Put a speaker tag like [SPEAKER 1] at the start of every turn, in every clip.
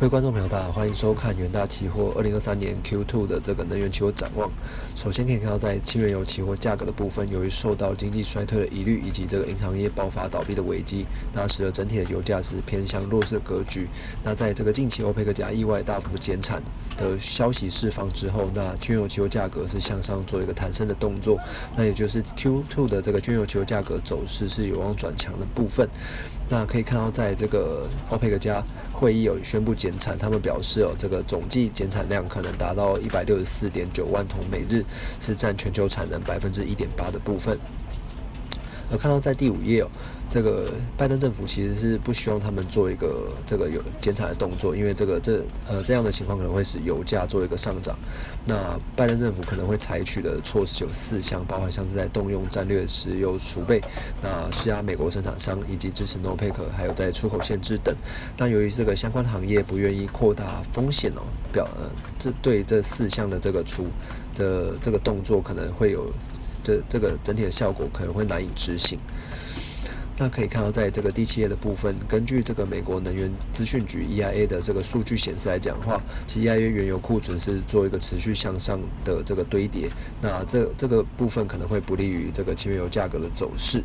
[SPEAKER 1] 各位观众朋友，大家好，欢迎收看元大期货二零二三年 Q2 的这个能源期货展望。首先可以看到，在轻原油期货价格的部分，由于受到经济衰退的疑虑以及这个银行业爆发倒闭的危机，那使得整体的油价是偏向弱势的格局。那在这个近期欧佩克加意外大幅减产的消息释放之后，那轻原油期货价格是向上做一个弹升的动作。那也就是 Q2 的这个轻原油期货价格走势是有望转强的部分。那可以看到，在这个欧佩克加会议有宣布减产，他们表示哦，这个总计减产量可能达到一百六十四点九万桶每日，是占全球产能百分之一点八的部分。而看到在第五页哦。这个拜登政府其实是不希望他们做一个这个有减产的动作，因为这个这呃这样的情况可能会使油价做一个上涨。那拜登政府可能会采取的措施有四项，包含像是在动用战略石油储备，那施压美国生产商以及支持诺佩克，还有在出口限制等。但由于这个相关行业不愿意扩大风险哦，表呃这对这四项的这个出的这个动作可能会有这这个整体的效果可能会难以执行。那可以看到，在这个第七页的部分，根据这个美国能源资讯局 EIA 的这个数据显示来讲的话，其实 EIA 原油库存是做一个持续向上的这个堆叠，那这这个部分可能会不利于这个轻原油价格的走势。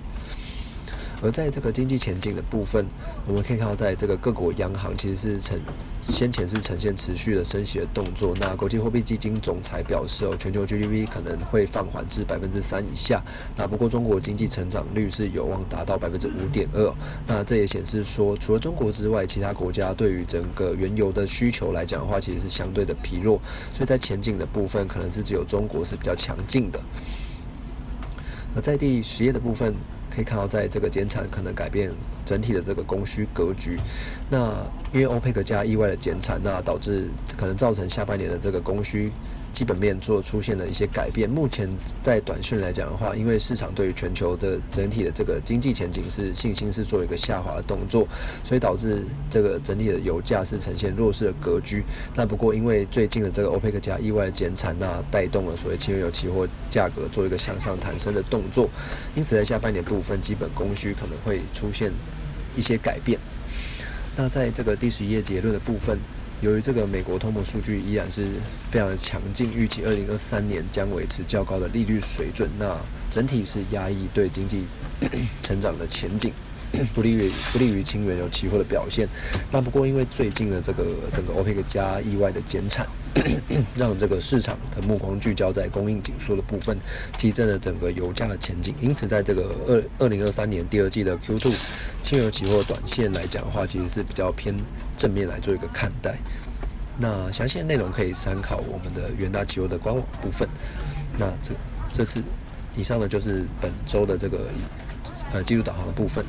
[SPEAKER 1] 而在这个经济前景的部分，我们可以看到，在这个各国央行其实是呈先前是呈现持续的升息的动作。那国际货币基金总裁表示，哦，全球 GDP 可能会放缓至百分之三以下。那不过中国经济成长率是有望达到百分之五点二。那这也显示说，除了中国之外，其他国家对于整个原油的需求来讲的话，其实是相对的疲弱。所以在前景的部分，可能是只有中国是比较强劲的。而在第十页的部分。可以看到，在这个减产可能改变整体的这个供需格局。那因为欧佩克加意外的减产，那导致可能造成下半年的这个供需。基本面做出现了一些改变。目前在短讯来讲的话，因为市场对于全球的整体的这个经济前景是信心是做一个下滑的动作，所以导致这个整体的油价是呈现弱势的格局。那不过因为最近的这个欧佩克加意外的减产，那带动了所谓轻油期货价格做一个向上弹升的动作。因此在下半年部分，基本供需可能会出现一些改变。那在这个第十一页结论的部分。由于这个美国通膨数据依然是非常的强劲，预期二零二三年将维持较高的利率水准，那整体是压抑对经济成长的前景。不利于不利于轻原油期货的表现。那不过因为最近的这个整个欧佩克加意外的减产，让这个市场的目光聚焦在供应紧缩的部分，提振了整个油价的前景。因此，在这个二二零二三年第二季的 Q2 轻油期货短线来讲的话，其实是比较偏正面来做一个看待。那详细的内容可以参考我们的元大期货的官网部分。那这这次以上呢就是本周的这个呃进入导航的部分。